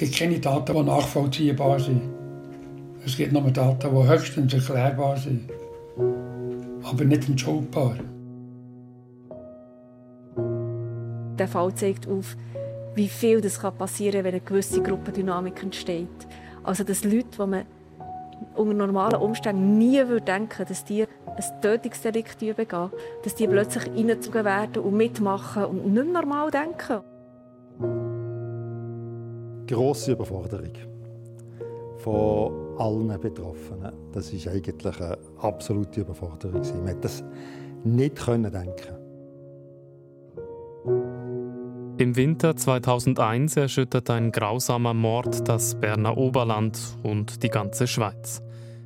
Es gibt keine Daten, die nachvollziehbar sind. Es gibt nur Daten, die höchstens erklärbar sind, aber nicht entschuldbar. Der Fall zeigt auf, wie viel das passieren kann, wenn eine gewisse Gruppendynamik entsteht. Also dass Leute, die man unter normalen Umständen nie würde denken dass die ein Tötungsdelikt begehen, dass die plötzlich reingezogen werden und mitmachen und nicht normal denken. Grosse Überforderung von allen Betroffenen. Das ist eigentlich eine absolute Überforderung. Man konnte das nicht denken. Im Winter 2001 erschüttert ein grausamer Mord das Berner Oberland und die ganze Schweiz.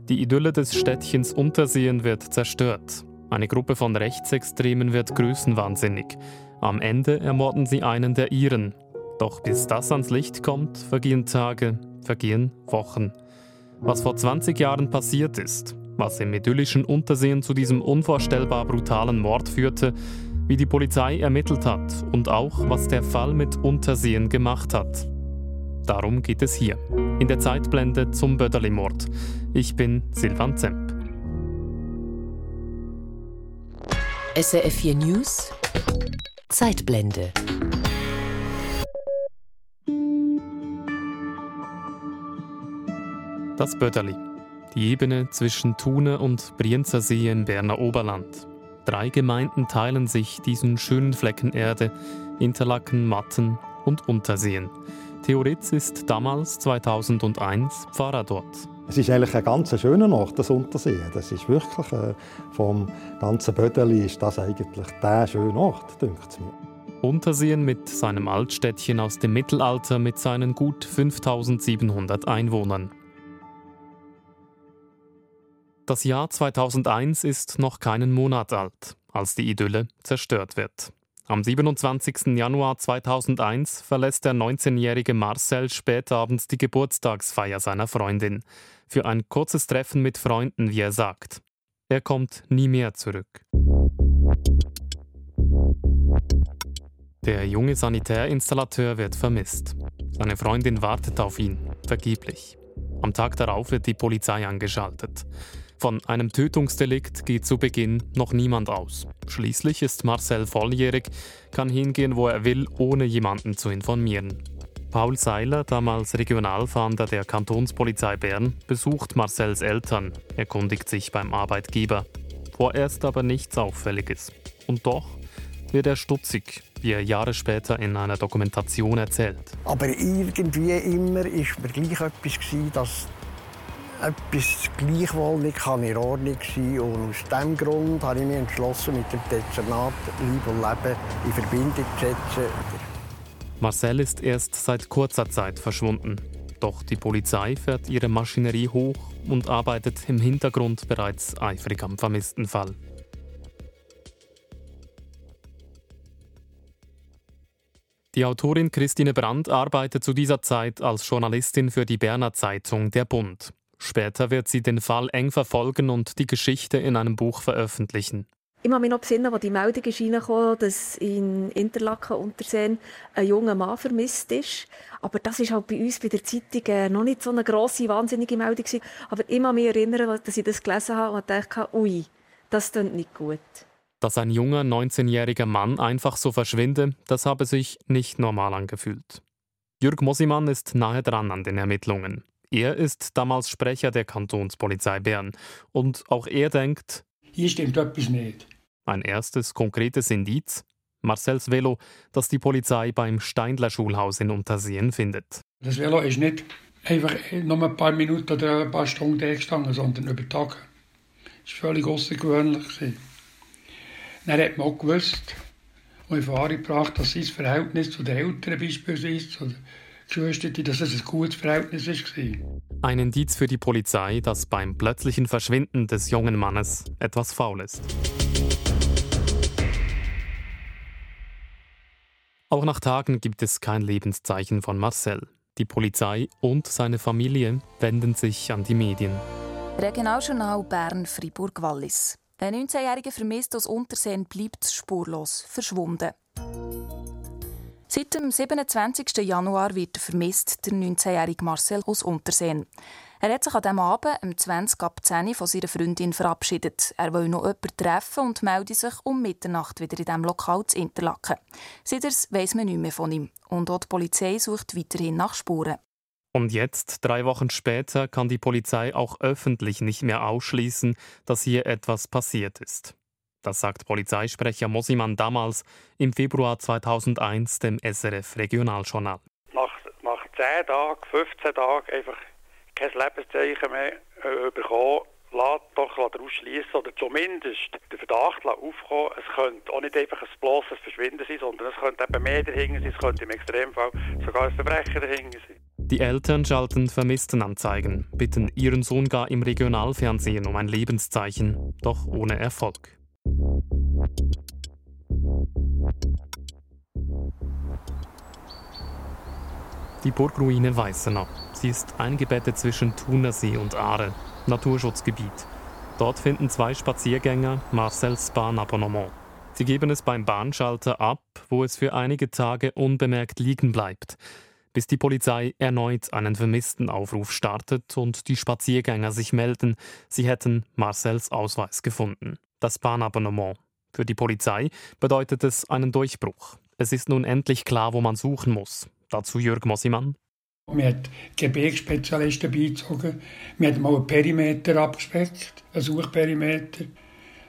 Die Idylle des Städtchens Unterseen wird zerstört. Eine Gruppe von Rechtsextremen wird größenwahnsinnig. Am Ende ermorden sie einen der ihren. Doch bis das ans Licht kommt, vergehen Tage, vergehen Wochen. Was vor 20 Jahren passiert ist, was im idyllischen Unterseen zu diesem unvorstellbar brutalen Mord führte, wie die Polizei ermittelt hat und auch, was der Fall mit Untersehen gemacht hat. Darum geht es hier, in der Zeitblende zum Böderli-Mord. Ich bin Silvan Zemp. SRF 4 News Zeitblende Das Böderli, die Ebene zwischen Thune und Brienzer See im Berner Oberland. Drei Gemeinden teilen sich diesen schönen Flecken Erde, Interlaken, Matten und Unterseen. Theoritz ist damals 2001 Pfarrer dort. Es ist eigentlich ein ganz schöner Ort, das Unterseen. Das ist wirklich äh, vom ganzen Bödeli ist das eigentlich der schöne Ort, denkt es mir. Unterseen mit seinem Altstädtchen aus dem Mittelalter mit seinen gut 5700 Einwohnern. Das Jahr 2001 ist noch keinen Monat alt, als die Idylle zerstört wird. Am 27. Januar 2001 verlässt der 19-jährige Marcel spätabends die Geburtstagsfeier seiner Freundin. Für ein kurzes Treffen mit Freunden, wie er sagt. Er kommt nie mehr zurück. Der junge Sanitärinstallateur wird vermisst. Seine Freundin wartet auf ihn, vergeblich. Am Tag darauf wird die Polizei angeschaltet. Von einem Tötungsdelikt geht zu Beginn noch niemand aus. Schließlich ist Marcel volljährig, kann hingehen, wo er will, ohne jemanden zu informieren. Paul Seiler, damals Regionalfahnder der Kantonspolizei Bern, besucht Marcels Eltern, erkundigt sich beim Arbeitgeber. Vorerst aber nichts Auffälliges. Und doch wird er stutzig, wie er Jahre später in einer Dokumentation erzählt. Aber irgendwie immer ist mir gleich etwas dass etwas gleichwohl nicht in Ordnung sein Und aus diesem Grund habe ich mich entschlossen, mit dem Dezernat Liebe und Leben in Verbindung zu setzen. Marcel ist erst seit kurzer Zeit verschwunden. Doch die Polizei fährt ihre Maschinerie hoch und arbeitet im Hintergrund bereits eifrig am vermissten Fall. Die Autorin Christine Brandt arbeitet zu dieser Zeit als Journalistin für die Berner Zeitung Der Bund. Später wird sie den Fall eng verfolgen und die Geschichte in einem Buch veröffentlichen. Ich kann mich noch besinnen, als die Meldung ist dass in Interlaken Unterseen ein junger Mann vermisst ist. Aber das ist halt bei uns bei der Zeitung äh, noch nicht so eine grosse, wahnsinnige Meldung gewesen. Aber ich kann mich erinnern, dass ich das gelesen habe und dachte, ui, das klingt nicht gut. Dass ein junger 19-jähriger Mann einfach so verschwinde, das habe sich nicht normal angefühlt. Jürg Mosimann ist nahe dran an den Ermittlungen. Er ist damals Sprecher der Kantonspolizei Bern. Und auch er denkt, hier stimmt etwas nicht. Ein erstes konkretes Indiz, Marcells Velo, das die Polizei beim Steindler Schulhaus in Unterseen findet. Das Velo ist nicht einfach nur ein paar Minuten oder ein paar Stunden gestanden, sondern über Tage. Das war völlig außergewöhnlich. Dann hat man auch gewusst und in Erfahrung gebracht, dass sein Verhältnis zu den Eltern beispielsweise, Geschwister, dass es ein gutes Verhältnis war. Ein Indiz für die Polizei, dass beim plötzlichen Verschwinden des jungen Mannes etwas faul ist. Auch nach Tagen gibt es kein Lebenszeichen von Marcel. Die Polizei und seine Familie wenden sich an die Medien. Regionaljournal Bern-Fribourg-Wallis. Der 19-jährige vermisst aus Unterseen bleibt spurlos verschwunden. Seit dem 27. Januar wird vermisst der 19-jährige Marcel aus Unterseen. Er hat sich an diesem Abend um 20 ab 10 von seiner Freundin verabschiedet. Er will noch jemanden treffen und meldet sich um Mitternacht wieder in diesem Lokal zu Interlaken. Seitdem weiss man nichts mehr von ihm. Und auch die Polizei sucht weiterhin nach Spuren. Und jetzt, drei Wochen später, kann die Polizei auch öffentlich nicht mehr ausschließen, dass hier etwas passiert ist. Das sagt Polizeisprecher Mosiman damals im Februar 2001 dem SRF Regionaljournal. Nach, nach 10 Tagen, 15 Tagen einfach kein Lebenszeichen mehr äh, bekommen, lässt doch daraus schließen oder zumindest den Verdacht aufkommen, es könnte auch nicht einfach ein bloßes Verschwinden sein, sondern es könnte eben mehr dahinter sein, es könnte im Extremfall sogar ein Verbrechen dahinter sein. Die Eltern schalten Vermisstenanzeigen, bitten ihren Sohn gar im Regionalfernsehen um ein Lebenszeichen, doch ohne Erfolg. Die Burgruine Weißenau. Sie ist eingebettet zwischen Thunersee und Aare, Naturschutzgebiet. Dort finden zwei Spaziergänger Marcels Bahnabonnement. Sie geben es beim Bahnschalter ab, wo es für einige Tage unbemerkt liegen bleibt, bis die Polizei erneut einen Vermisstenaufruf startet und die Spaziergänger sich melden, sie hätten Marcels Ausweis gefunden. Das Bahnabonnement. Für die Polizei bedeutet es einen Durchbruch. Es ist nun endlich klar, wo man suchen muss. Dazu Jürg Mosimann. Wir haben Gebirgsspezialisten beigezogen. Wir haben mal einen Perimeter abgespeckt, einen Suchperimeter.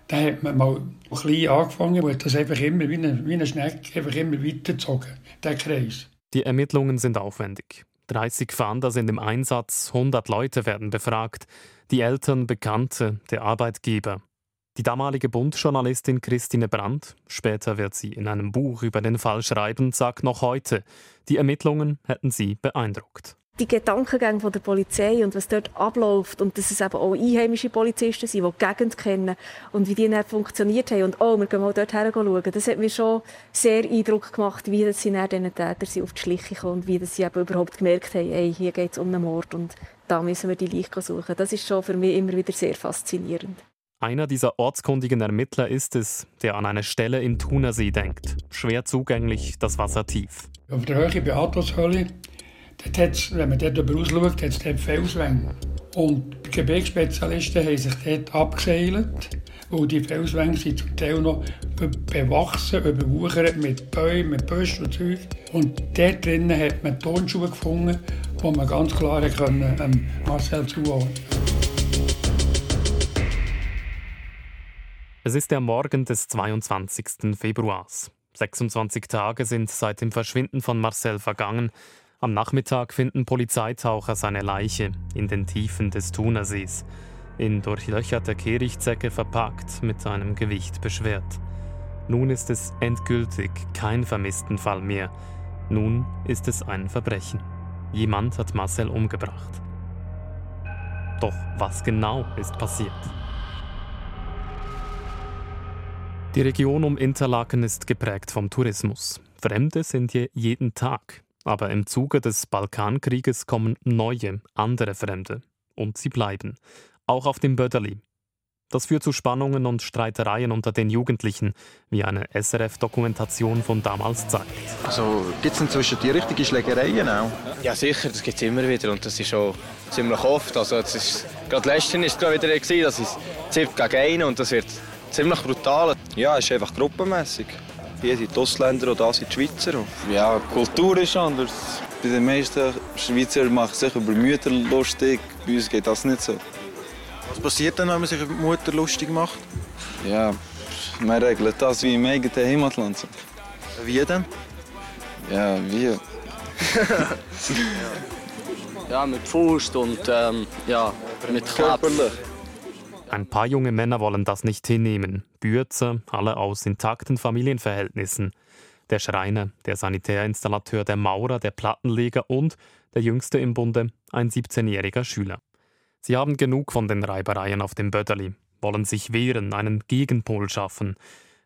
Da hat man mal klein angefangen und das einfach immer wie eine, wie eine Schnecke einfach immer weitergezogen, der Kreis. Die Ermittlungen sind aufwendig. 30 Fahnder sind im Einsatz, 100 Leute werden befragt, die Eltern, Bekannte, der Arbeitgeber. Die damalige Bundjournalistin Christine Brandt, später wird sie in einem Buch über den Fall schreiben, sagt noch heute, die Ermittlungen hätten sie beeindruckt. Die Gedankengänge der Polizei und was dort abläuft und dass es eben auch einheimische Polizisten sind, die die Gegend kennen und wie die dann funktioniert haben und oh, wir gehen mal dort her schauen, das hat mir schon sehr Eindruck gemacht, wie sie dann diesen Täter sind auf die Schliche gekommen und wie sie eben überhaupt gemerkt haben, hey, hier geht es um einen Mord und da müssen wir die Leiche suchen. Das ist schon für mich immer wieder sehr faszinierend. Einer dieser ortskundigen Ermittler ist es, der an eine Stelle im Thunersee denkt. Schwer zugänglich, das Wasser tief. Auf der Höhe bei Athos-Höhle, wenn man dort drüber ausschaut, hat es dort Felswänge. Und die Gebirgsspezialisten haben sich dort abgeseilt, weil die Felswänge sind zum Teil noch bewachsen, überwuchert mit Bäumen, mit Büschen und Zeug. Und dort drinnen hat man Tonschuhe gefunden, wo man ganz klar können, ähm, Marcel zuordnen konnte. Es ist der Morgen des 22. Februars. 26 Tage sind seit dem Verschwinden von Marcel vergangen. Am Nachmittag finden Polizeitaucher seine Leiche in den Tiefen des Thunersees, in durchlöcherter Kehrichtsäcke verpackt, mit einem Gewicht beschwert. Nun ist es endgültig kein Vermisstenfall mehr. Nun ist es ein Verbrechen. Jemand hat Marcel umgebracht. Doch was genau ist passiert? Die Region um Interlaken ist geprägt vom Tourismus. Fremde sind hier jeden Tag. Aber im Zuge des Balkankrieges kommen neue, andere Fremde. Und sie bleiben. Auch auf dem Böderli. Das führt zu Spannungen und Streitereien unter den Jugendlichen, wie eine SRF-Dokumentation von damals zeigt. Also gibt es inzwischen die richtigen Schlägereien auch? Ja sicher, das gibt es immer wieder und das ist schon ziemlich oft. Also das ist, gerade letztens war es wieder, gewesen, das ist 7 gegen 1 und das wird ziemlich brutal. Ja, es ist einfach gruppenmässig. Hier sind die Ausländer und da sind die Schweizer. Ja, die Kultur ist anders. Bei den meisten Schweizer machen sich über Mütter lustig. Bei uns geht das nicht so. Was passiert dann, wenn man sich über Mutter lustig macht? Ja, man regelt das wie im eigenen Heimatland. Wie denn? Ja, wie? ja, mit Faust und ähm, ja, mit Körperlich. Ein paar junge Männer wollen das nicht hinnehmen. Bürzer, alle aus intakten Familienverhältnissen. Der Schreiner, der Sanitärinstallateur, der Maurer, der Plattenleger und der jüngste im Bunde, ein 17-jähriger Schüler. Sie haben genug von den Reibereien auf dem Böderli, wollen sich wehren, einen Gegenpol schaffen,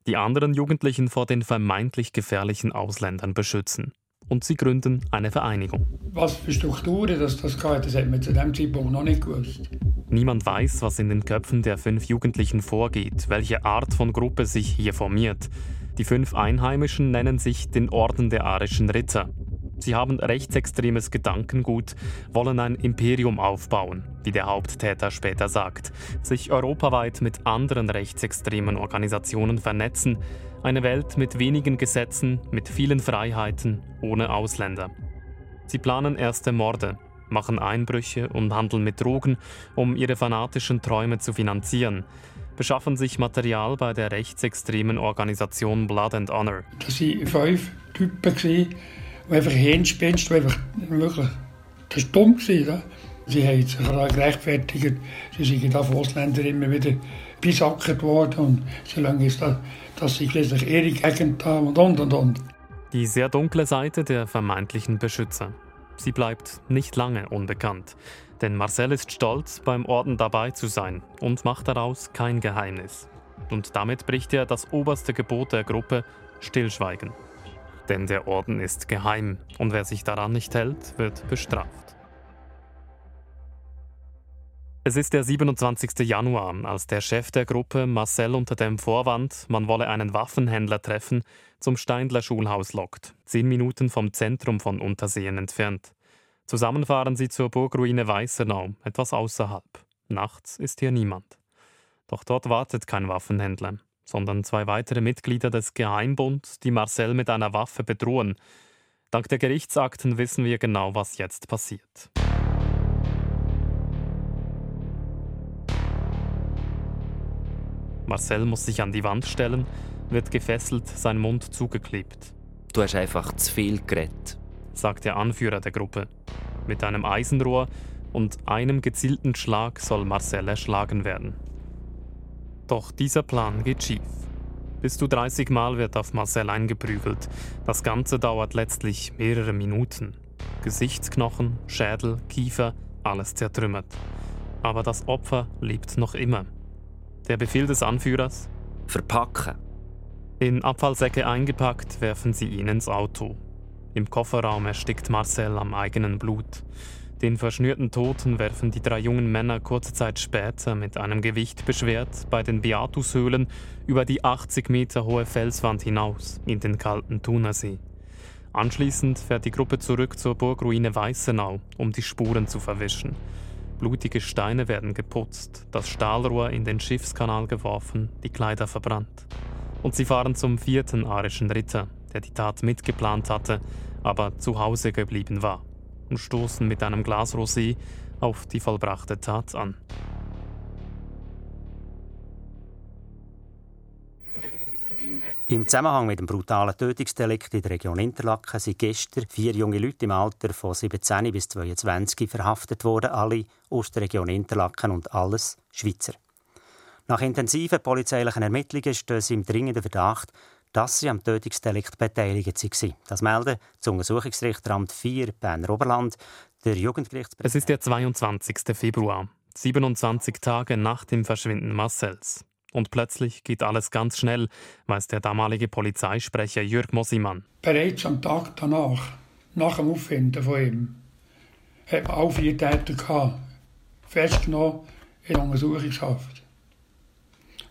die anderen Jugendlichen vor den vermeintlich gefährlichen Ausländern beschützen und sie gründen eine Vereinigung. Was für Strukturen das, das geht, das hat man zu dem Zeitpunkt noch nicht gewusst. Niemand weiß, was in den Köpfen der fünf Jugendlichen vorgeht, welche Art von Gruppe sich hier formiert. Die fünf Einheimischen nennen sich den Orden der arischen Ritter. Sie haben rechtsextremes Gedankengut, wollen ein Imperium aufbauen, wie der Haupttäter später sagt, sich europaweit mit anderen rechtsextremen Organisationen vernetzen, eine Welt mit wenigen Gesetzen, mit vielen Freiheiten, ohne Ausländer. Sie planen erste Morde, machen Einbrüche und handeln mit Drogen, um ihre fanatischen Träume zu finanzieren, beschaffen sich Material bei der rechtsextremen Organisation Blood and Honor. Das waren fünf Typen, die einfach Hirnspinst, die einfach wirklich, das war dumm. Gewesen, Sie haben sich gerechtfertigt, sie sind da von Ausländern immer wieder besackert worden und solange ist das, dass schließlich ihre Gegend haben und und und und. Die sehr dunkle Seite der vermeintlichen Beschützer. Sie bleibt nicht lange unbekannt. Denn Marcel ist stolz, beim Orden dabei zu sein und macht daraus kein Geheimnis. Und damit bricht er das oberste Gebot der Gruppe, Stillschweigen. Denn der Orden ist geheim und wer sich daran nicht hält, wird bestraft. Es ist der 27. Januar, als der Chef der Gruppe Marcel unter dem Vorwand, man wolle einen Waffenhändler treffen, zum Steindler Schulhaus lockt, zehn Minuten vom Zentrum von Unterseen entfernt. Zusammen fahren sie zur Burgruine Weißenau, etwas außerhalb. Nachts ist hier niemand. Doch dort wartet kein Waffenhändler, sondern zwei weitere Mitglieder des Geheimbund, die Marcel mit einer Waffe bedrohen. Dank der Gerichtsakten wissen wir genau, was jetzt passiert. Marcel muss sich an die Wand stellen, wird gefesselt, sein Mund zugeklebt. Du hast einfach zu viel geredet, sagt der Anführer der Gruppe. Mit einem Eisenrohr und einem gezielten Schlag soll Marcel erschlagen werden. Doch dieser Plan geht schief. Bis zu 30 Mal wird auf Marcel eingeprügelt. Das Ganze dauert letztlich mehrere Minuten. Gesichtsknochen, Schädel, Kiefer, alles zertrümmert. Aber das Opfer lebt noch immer. Der Befehl des Anführers? Verpacken. In Abfallsäcke eingepackt werfen sie ihn ins Auto. Im Kofferraum erstickt Marcel am eigenen Blut. Den verschnürten Toten werfen die drei jungen Männer kurze Zeit später mit einem Gewicht beschwert bei den Beatushöhlen über die 80 Meter hohe Felswand hinaus in den kalten Thunersee. Anschließend fährt die Gruppe zurück zur Burgruine Weißenau, um die Spuren zu verwischen. Blutige Steine werden geputzt, das Stahlrohr in den Schiffskanal geworfen, die Kleider verbrannt. Und sie fahren zum vierten arischen Ritter, der die Tat mitgeplant hatte, aber zu Hause geblieben war, und stoßen mit einem Glas Rosé auf die vollbrachte Tat an. Im Zusammenhang mit dem brutalen Tötungsdelikt in der Region Interlaken sind gestern vier junge Leute im Alter von 17 bis 22 verhaftet worden, alle aus der Region Interlaken und alles Schweizer. Nach intensiven polizeilichen Ermittlungen stehen sie im dringenden Verdacht, dass sie am Tötungsdelikt beteiligt waren. Das melden das Untersuchungsrichteramt 4 Berner Oberland, der Jugendgerichtspräsident. Es ist der 22. Februar, 27 Tage nach dem Verschwinden Marcells. Und plötzlich geht alles ganz schnell, weiß der damalige Polizeisprecher Jürg Mosimann. Bereits am Tag danach, nach dem Auffinden von ihm, hat man auch vier Täter gehabt, festgenommen in Untersuchungshaft.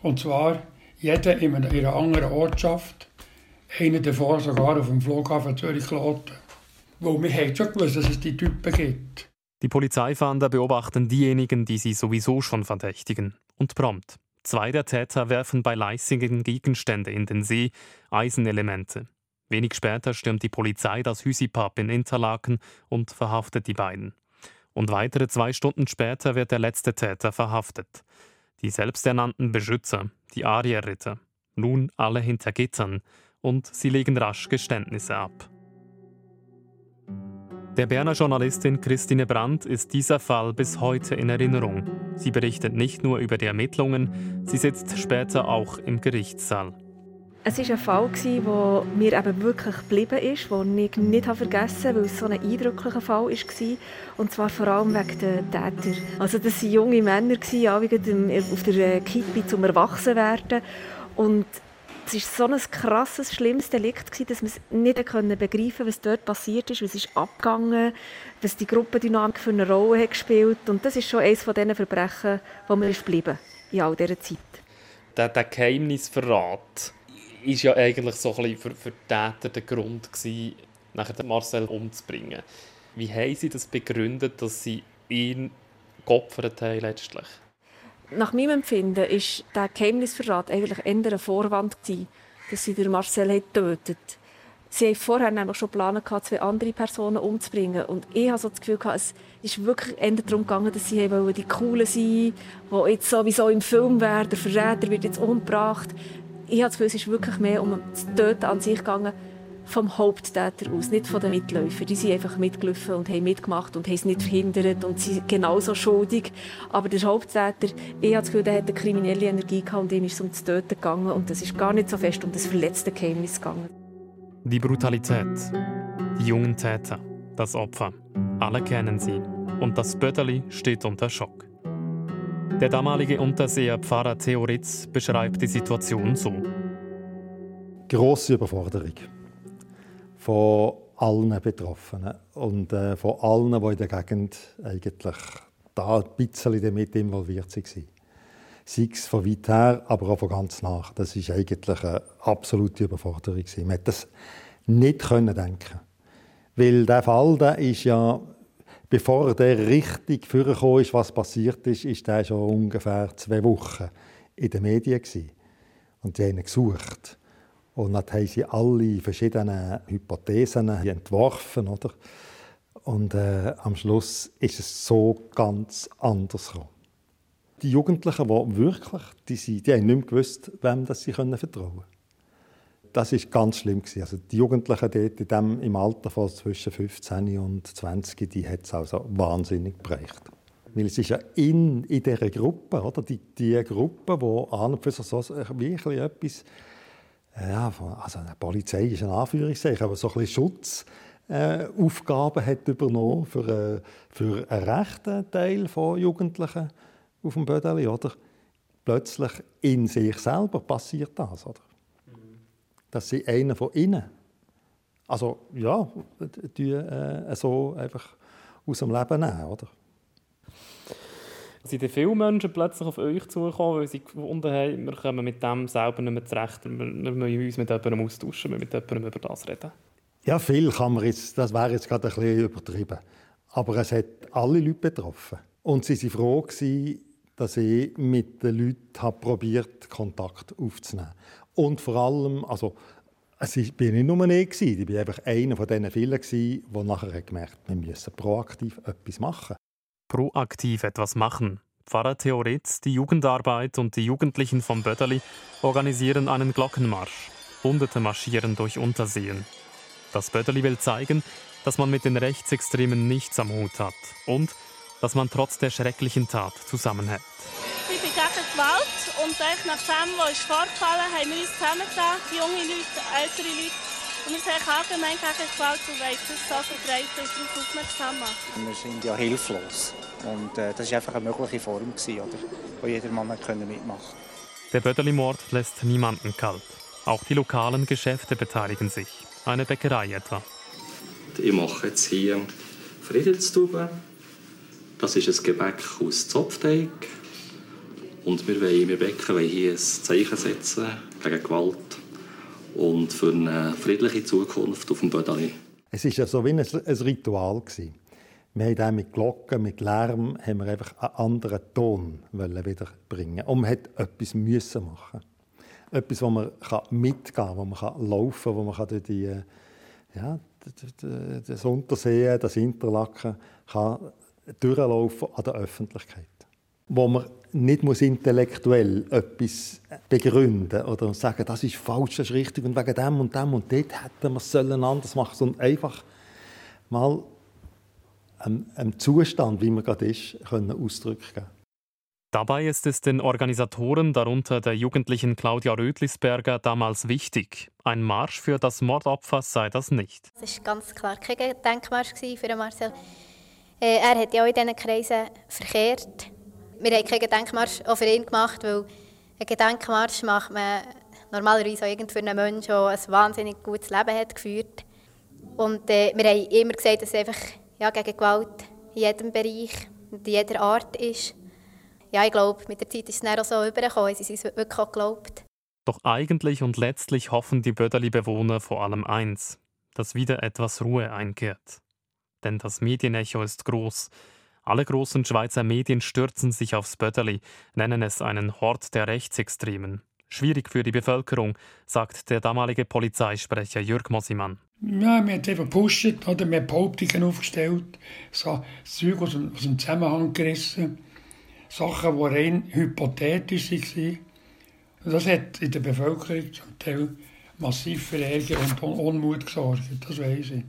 Und zwar jeder in einer anderen Ortschaft, einer davor sogar auf dem Flughafen Zürich-Kloten. Wo wir haben schon gewusst, dass es die Typen gibt. Die Polizeifahnder beobachten diejenigen, die sie sowieso schon verdächtigen. Und prompt. Zwei der Täter werfen bei Leisingen Gegenstände in den See, Eisenelemente. Wenig später stürmt die Polizei das Hüsipap in Interlaken und verhaftet die beiden. Und weitere zwei Stunden später wird der letzte Täter verhaftet. Die selbsternannten Beschützer, die Arierritter. Nun alle hinter Gittern und sie legen rasch Geständnisse ab. Der Berner Journalistin Christine Brandt ist dieser Fall bis heute in Erinnerung. Sie berichtet nicht nur über die Ermittlungen, sie sitzt später auch im Gerichtssaal. Es war ein Fall, der mir eben wirklich geblieben ist, den ich nicht vergessen habe, weil es so ein eindrücklicher Fall war. Und zwar vor allem wegen der Täter. Also das waren junge Männer, auf der Kippe zum Erwachsenwerden. Und es war so ein krasses, schlimmes Delikt, dass man es nicht begreifen konnte, was dort passiert ist, was ist abgegangen, was die Gruppendynamik für eine Rolle hat gespielt. Und das ist schon eines von diesen Verbrechen, mir ist geblieben in all dieser Zeit. Der, der Geheimnisverrat. ist ja eigentlich so ein für, für die Täter der Grund gewesen, nachher Marcel umzubringen. Wie haben Sie das begründet, dass Sie ihn geopfert haben letztlich? Nach meinem Empfinden ist der Geheimnisverrat eigentlich eher ein Vorwand gewesen, dass sie den Marcel tötet. Sie haben vorher nämlich schon geplant, zwei andere Personen umzubringen. Und ich habe so das Gefühl, es ist wirklich eher darum gegangen, dass sie die Coolen sein die jetzt sowieso im Film wären. Der Verräter wird jetzt umgebracht. Ich habe das Gefühl, es ist wirklich mehr um das Töten an sich gegangen, vom Haupttäter aus, nicht von den Mitläufern. Die sind einfach mitgelaufen und haben mitgemacht und haben es nicht verhindert und sind genauso schuldig. Aber der Haupttäter, ich habe das Gefühl, der hat eine kriminelle Energie gehabt und ihm ist es um das Töten gegangen und das ist gar nicht so fest um das verletzte Geheimnis gegangen. Die Brutalität, die jungen Täter, das Opfer, alle kennen sie und das Böderli steht unter Schock. Der damalige Unterseher Pfarrer Theo Ritz beschreibt die Situation so. Grosse Überforderung von allen Betroffenen und äh, von allen, die in der Gegend eigentlich da ein bisschen damit involviert waren. Sei es von weit her, aber auch von ganz nach. Das war eigentlich eine absolute Überforderung. Man konnte das nicht denken. Weil der Fall, der ist ja, bevor der richtig vorgekommen ist, was passiert ist, ist der schon ungefähr zwei Wochen in den Medien gewesen. Und sie haben ihn gesucht. Und dann haben sie alle verschiedenen Hypothesen entworfen. Oder? Und äh, am Schluss ist es so ganz anders gekommen. Die Jugendlichen, die wirklich, die, sind, die haben nicht mehr gewusst, wem das sie vertrauen können. Das war ganz schlimm. Also die Jugendlichen dort in dem, im Alter von zwischen 15 und 20, die hat es also wahnsinnig geprägt. Weil es ist ja in, in dieser Gruppe, oder? Die, die Gruppe, die an und für sich so wirklich etwas ja, also die Polizei ist ein Anführungszeichen, aber so ein bisschen Schutzaufgaben äh, hat übernommen für, äh, für einen rechten Teil von Jugendlichen auf dem Bödeli, oder? Plötzlich in sich selber passiert das, oder? Dass sie einer von innen, also ja, die, äh, so einfach aus dem Leben nehmen, oder? Sind viele Menschen plötzlich auf euch zugekommen, weil sie gefunden haben, wir kommen mit dem selber nicht mehr zurecht, wir, wir müssen uns mit jemandem austauschen, wir mit jemandem über das reden? Ja, viel kann man jetzt, das wäre jetzt gerade ein bisschen übertrieben. Aber es hat alle Leute betroffen. Und sie waren froh, gewesen, dass ich mit den Leuten probiert Kontakt aufzunehmen. Und vor allem, also, es war nicht nur ich, ich war einfach einer von diesen vielen, die nachher gemerkt haben, wir müssen proaktiv etwas machen proaktiv etwas machen. Pfarrer Theoretz, die Jugendarbeit und die Jugendlichen vom Böderli organisieren einen Glockenmarsch. Hunderte marschieren durch Unterseen. Das Böderli will zeigen, dass man mit den Rechtsextremen nichts am Hut hat und dass man trotz der schrecklichen Tat zusammenhält. Ich bin gegen Gewalt und nach dem, was ist vorgefallen haben wir uns zusammengetan, junge Leute, ältere Leute, und wir sind allgemein gegen Gewalt und wollen das so verbreiten und darauf aufmerksam machen. Wir sind ja hilflos. Und äh, das war einfach eine mögliche Form, gewesen, oder? wo jeder Mann mitmachen konnte. Der Böderli-Mord lässt niemanden kalt. Auch die lokalen Geschäfte beteiligen sich. Eine Bäckerei etwa. Ich mache jetzt hier Friedenstube. Das ist ein Gebäck aus Zopfteig. Und wir wollen, wir Bäcker wollen hier ein Zeichen setzen gegen Gewalt und für eine friedliche Zukunft auf dem Bödeli. Es war ja so wie ein, ein Ritual. Gewesen. Wir haben mit Glocken, mit Lärm, haben wir einfach einen anderen Ton wieder bringen. Und man musste etwas müssen machen. Etwas, wo man mitgehen kann, wo man laufen kann, wo man die, ja, das Unterseen, das Interlaken kann durchlaufen an der Öffentlichkeit wo man nicht muss intellektuell etwas begründen oder sagen, das ist falsch, das ist richtig und wegen dem und dem und dort hätten wir es anders machen sondern einfach mal einem, Zustand, wie man gerade ist, können Ausdruck geben. Dabei ist es den Organisatoren, darunter der jugendlichen Claudia Rödlisberger, damals wichtig. Ein Marsch für das Mordopfer sei das nicht. Es war ganz klar kein Denkmarsch für Marcel. Äh, er hat ja auch in diesen Kreisen verkehrt wir haben keinen Gedenkmarsch auch für ihn gemacht, weil einen Gedenkmarsch macht man normalerweise auch für einen Menschen, der ein wahnsinnig gutes Leben hat geführt. Und äh, wir haben immer gesagt, dass es einfach ja, gegen Gewalt in jedem Bereich und in jeder Art ist. Ja, ich glaube, mit der Zeit ist es dann auch so übergekommen, sie es uns wirklich auch geglaubt. Doch eigentlich und letztlich hoffen die Böderli-Bewohner vor allem eins, dass wieder etwas Ruhe einkehrt. Denn das Medienecho ist groß. Alle großen Schweizer Medien stürzen sich aufs Böderli, nennen es einen Hort der Rechtsextremen. Schwierig für die Bevölkerung, sagt der damalige Polizeisprecher Jürg Mosimann. Ja, wir haben einfach gepusht oder wir haben Behauptungen aufgestellt, so Zeug aus aus dem Zusammenhang gerissen, Sachen, die rein hypothetisch waren. Und das hat in der Bevölkerung zum Teil massiv für Ärger und Unmut gesorgt, das weiß ich.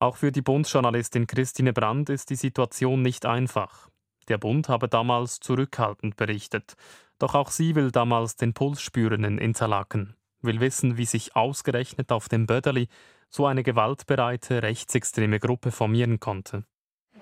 Auch für die Bundjournalistin Christine Brandt ist die Situation nicht einfach. Der Bund habe damals zurückhaltend berichtet. Doch auch sie will damals den Puls spüren in Interlaken, will wissen, wie sich ausgerechnet auf dem Böderli so eine gewaltbereite rechtsextreme Gruppe formieren konnte.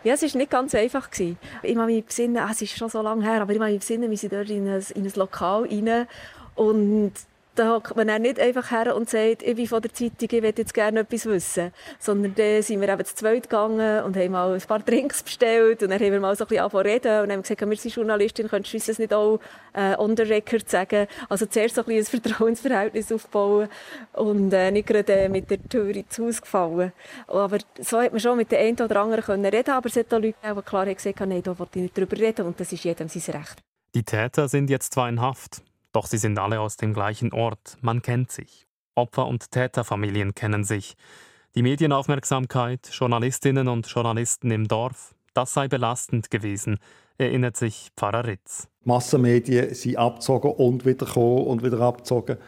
Ja, es war nicht ganz einfach. Ich kann mich besinnen, es ist schon so lange her, aber ich kann mich besinnen, wie sie dort in ein, in ein Lokal rein und da hockt man dann nicht einfach her und sagt, ich bin von der Zeitung, ich will jetzt gerne etwas wissen. Sondern dann sind wir eben zu zweit gegangen und haben mal ein paar Drinks bestellt und dann haben wir mal so ein bisschen angefangen reden und haben gesagt, wir sind Journalistin, könntest du uns das nicht auch äh, on the record sagen? Also zuerst so ein, bisschen ein Vertrauensverhältnis aufbauen und äh, nicht gerade äh, mit der Tür ins Haus gefallen. Aber so hat man schon mit den einen oder anderen können reden aber es hat auch Leute die klar haben gesagt, nein, da wollte ich nicht drüber reden und das ist jedem sein Recht. Die Täter sind jetzt zwar in Haft, doch sie sind alle aus dem gleichen Ort, man kennt sich. Opfer- und Täterfamilien kennen sich. Die Medienaufmerksamkeit, Journalistinnen und Journalisten im Dorf, das sei belastend gewesen, erinnert sich Pfarrer Ritz. Massenmedien sind abgezogen und wieder und wieder abgezogen.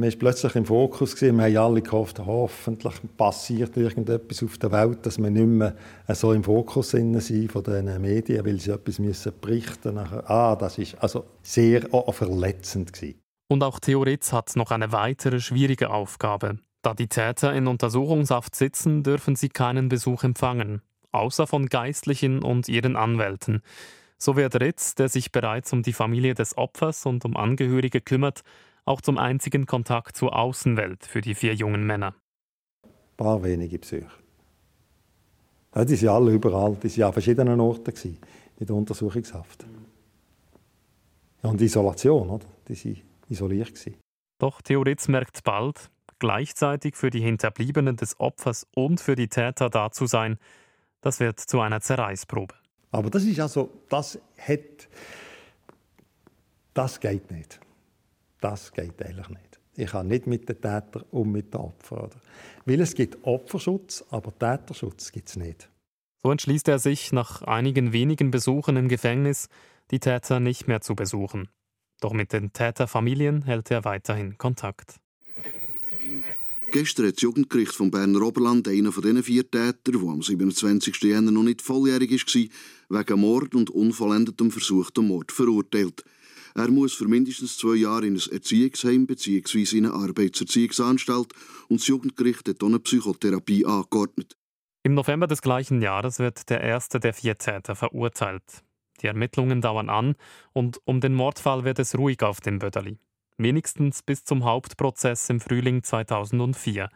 Man war plötzlich im Fokus. Gewesen. Wir haben alle gehofft, hoffentlich passiert irgendetwas auf der Welt, dass wir nicht mehr so im Fokus sind von den Medien, weil sie etwas müssen berichten müssen. Ah, das ist also sehr verletzend. Gewesen. Und auch Theoritz hat noch eine weitere schwierige Aufgabe. Da die Täter in Untersuchungshaft sitzen, dürfen sie keinen Besuch empfangen, außer von Geistlichen und ihren Anwälten. So wird Ritz, der sich bereits um die Familie des Opfers und um Angehörige kümmert, auch zum einzigen Kontakt zur Außenwelt für die vier jungen Männer. Ein paar wenige Besucher. Ja, die sind alle überall, die waren an verschiedenen Orten in der Untersuchungshaft. Ja, und Isolation, oder? Die waren isoliert. Doch Theoritz merkt bald, gleichzeitig für die Hinterbliebenen des Opfers und für die Täter da zu sein, das wird zu einer Zerreißprobe. Aber das ist also, das hat, das geht nicht. Das geht eigentlich nicht. Ich kann nicht mit den Tätern und mit den Opfern. Oder? Weil es gibt Opferschutz, aber Täterschutz gibt es nicht. So entschließt er sich nach einigen wenigen Besuchen im Gefängnis, die Täter nicht mehr zu besuchen. Doch mit den Täterfamilien hält er weiterhin Kontakt. Gestern hat das Jugendgericht vom Berner Oberland einen von diesen vier Tätern, der am 27. Jänner noch nicht volljährig war, wegen Mord und unvollendetem versuchten Mord verurteilt. Er muss für mindestens zwei Jahre in ein Erziehungsheim bzw. in eine Arbeitserziehungsanstalt und das Jugendgericht hat eine Psychotherapie angeordnet. Im November des gleichen Jahres wird der erste der vier Täter verurteilt. Die Ermittlungen dauern an und um den Mordfall wird es ruhig auf dem Böderli. Wenigstens bis zum Hauptprozess im Frühling 2004.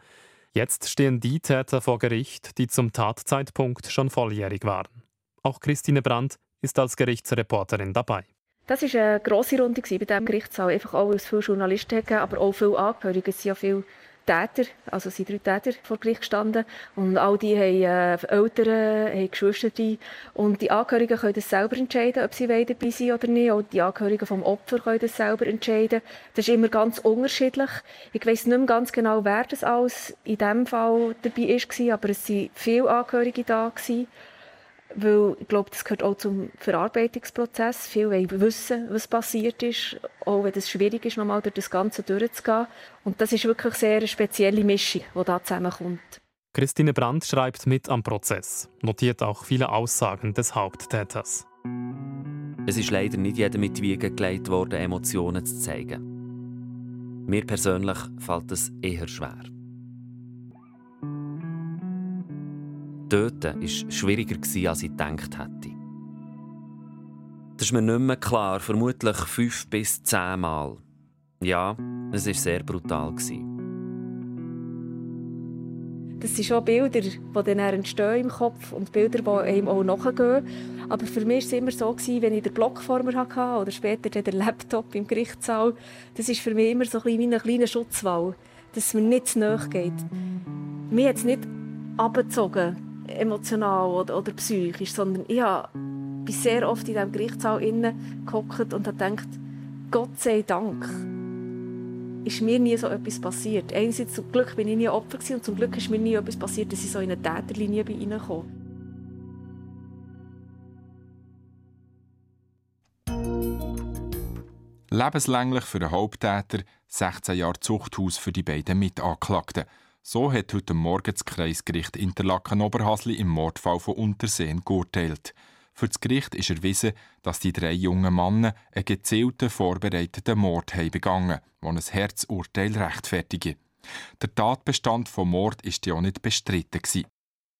Jetzt stehen die Täter vor Gericht, die zum Tatzeitpunkt schon volljährig waren. Auch Christine Brandt ist als Gerichtsreporterin dabei. Das war eine grosse Runde bei diesem Gerichtssaal. Einfach auch, weil es viele Journalisten gegeben aber auch viele Angehörige. Es sind ja viele Täter, also es sind drei Täter vor Gericht gestanden. Und all die haben äh, Eltern, haben Geschwister. Und die Angehörigen können das selber entscheiden, ob sie dabei sind oder nicht. Auch die Angehörigen vom Opfer können das selber entscheiden. Das ist immer ganz unterschiedlich. Ich weiß nicht mehr ganz genau, wer das alles in diesem Fall dabei war, aber es waren viele Angehörige da. Gewesen. Weil ich glaube, das gehört auch zum Verarbeitungsprozess. Viele wollen wissen, was passiert ist, auch wenn es schwierig ist, nochmal durch das Ganze durchzugehen. Und das ist wirklich sehr eine spezielle Mischung, die da zusammenkommt. Christine Brandt schreibt mit am Prozess, notiert auch viele Aussagen des Haupttäters. Es ist leider nicht jedem mit Wiegen gelegt worden, Emotionen zu zeigen. Mir persönlich fällt es eher schwer. Töten war schwieriger, als ich gedacht hätte. Das ist mir nicht mehr klar, vermutlich fünf bis zehn Mal. Ja, es war sehr brutal. Das sind schon Bilder, die dann entstehen im Kopf und Bilder, die einem auch nachgehen. Aber für mich war es immer so, wenn ich den Block vor mir hatte oder später den Laptop im Gerichtssaal, das ist für mich immer so ein ein kleiner Schutzwall, dass es mir nicht zu nahe geht. Mich hat es nicht abgezogen, emotional oder, oder psychisch, sondern ich bin sehr oft in diesem Gerichtssaal gehockt und habe gedacht, Gott sei Dank ist mir nie so etwas passiert. Einerseits zum Glück bin ich nie Opfer gewesen, und zum Glück ist mir nie etwas passiert, dass ich so in eine Täterlinie bin. Lebenslänglich für den Haupttäter, 16 Jahre Zuchthaus für die beiden Mitanklagten. So hat heute Morgen das Kreisgericht Interlaken-Oberhasli im Mordfall von Unterseen geurteilt. Für das Gericht ist erwiesen, dass die drei jungen Männer einen gezielten, vorbereiteten Mord haben begangen der ein Herzurteil rechtfertige. Der Tatbestand vom Mord ist ja nicht bestritten.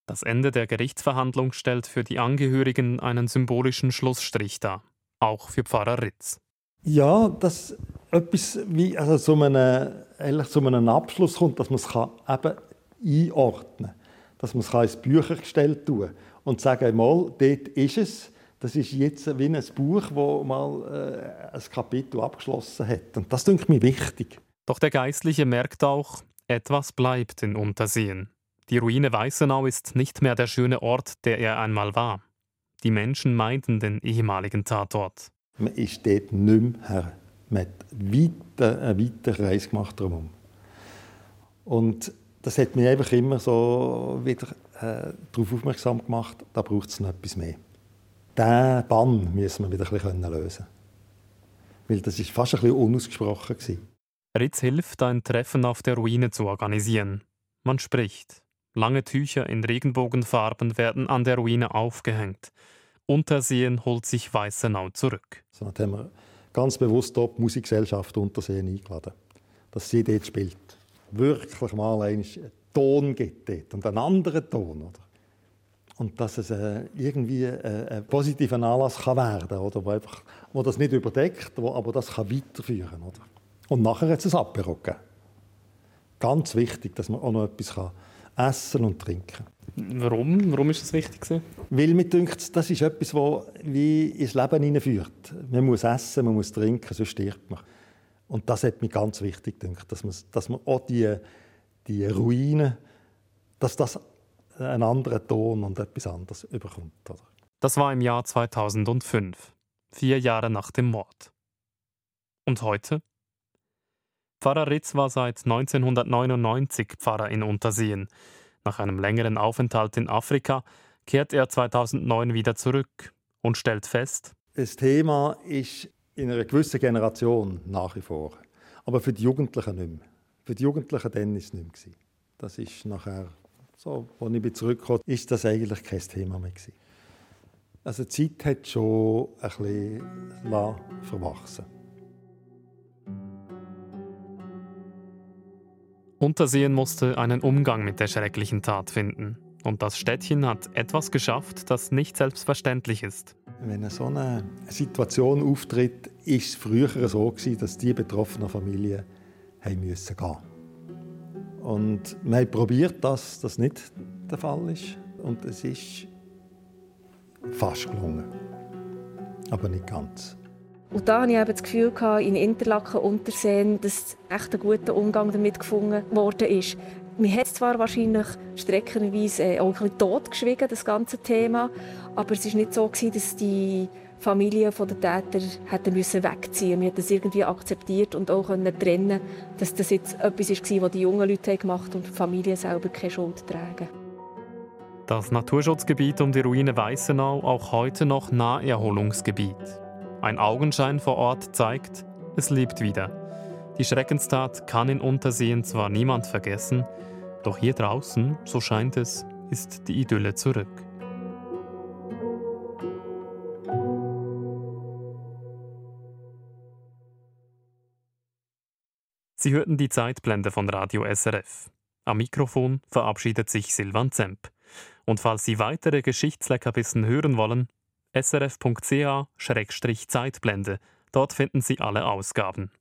Das Ende der Gerichtsverhandlung stellt für die Angehörigen einen symbolischen Schlussstrich dar. Auch für Pfarrer Ritz. Ja, dass etwas wie also zu, einem, eigentlich zu einem Abschluss kommt, dass man es eben einordnen kann. Dass man es ins Büchergestell tun kann und sagen, mal, dort ist es. Das ist jetzt wie ein Buch, wo mal äh, ein Kapitel abgeschlossen hat. Und das denke mir wichtig. Doch der Geistliche merkt auch, etwas bleibt in Unterseen. Die Ruine Weißenau ist nicht mehr der schöne Ort, der er einmal war. Die Menschen meinten den ehemaligen Tatort. Man ist dort nicht mehr her. Man hat weiter, eine weite Reise gemacht drumherum. Und das hat mich einfach immer so wieder äh, darauf aufmerksam gemacht, da braucht es noch etwas mehr. Diesen Bann müssen wir wieder ein bisschen lösen Weil das ist fast ein bisschen unausgesprochen. Gewesen. Ritz hilft, ein Treffen auf der Ruine zu organisieren. Man spricht. Lange Tücher in Regenbogenfarben werden an der Ruine aufgehängt. Unterseen holt sich Weißenau zurück. So, dann haben wir ganz bewusst die Musikgesellschaft Unterseen eingeladen, dass sie dort spielt. Wirklich mal einen Ton gibt dort und einen anderen Ton. Oder? Und dass es äh, irgendwie äh, ein positiver Anlass kann werden oder wo, wo das nicht überdeckt, wo, aber das kann weiterführen oder? Und nachher hat es ein Apero. Ganz wichtig, dass man auch noch etwas kann essen und trinken Warum? Warum ist das wichtig? Weil mir denkt, das ist etwas, das wie ins Leben hineinführt. Man muss essen, man muss trinken, sonst stirbt man. Und das hat mir ganz wichtig gedacht, dass man, dass man auch die, die Ruinen, dass das einen anderen Ton und etwas anderes überkommt. Oder? Das war im Jahr 2005, vier Jahre nach dem Mord. Und heute? Pfarrer Ritz war seit 1999 Pfarrer in Unterseen. Nach einem längeren Aufenthalt in Afrika kehrt er 2009 wieder zurück und stellt fest, das Thema ist in einer gewissen Generation nach wie vor, aber für die Jugendlichen nicht mehr. Für die Jugendlichen dann ist es nicht mehr. Das ist nachher, so, als ich zurückkomme, ist das eigentlich kein Thema mehr gewesen. Also die Zeit hat schon ein bisschen verwachsen Untersehen musste einen Umgang mit der schrecklichen Tat finden. Und das Städtchen hat etwas geschafft, das nicht selbstverständlich ist. Wenn so eine Situation auftritt, ist es früher so gewesen, dass die betroffenen Familien gehen. Und wir haben probiert, dass das nicht der Fall ist. Und es ist fast gelungen. Aber nicht ganz. Und da hatte ich das Gefühl, in Interlaken Unterseen, dass echt ein guter Umgang damit gefunden worden ist. Man hat zwar wahrscheinlich streckenweise äh, auch ein totgeschwiegen, das ganze Thema, aber es war nicht so, dass die Familie der Täter hätten müssen wegziehen Wir haben das irgendwie akzeptiert und auch trennen dass das jetzt etwas war, was die jungen Leute gemacht haben und die Familie selber keine Schuld tragen. Das Naturschutzgebiet um die Ruine Weißenau auch heute noch Naherholungsgebiet. Ein Augenschein vor Ort zeigt, es lebt wieder. Die Schreckenstat kann in Unterseen zwar niemand vergessen, doch hier draußen, so scheint es, ist die Idylle zurück. Sie hörten die Zeitblende von Radio SRF. Am Mikrofon verabschiedet sich Silvan Zemp. Und falls Sie weitere Geschichtsleckerbissen hören wollen, srf.ch-zeitblende. Dort finden Sie alle Ausgaben.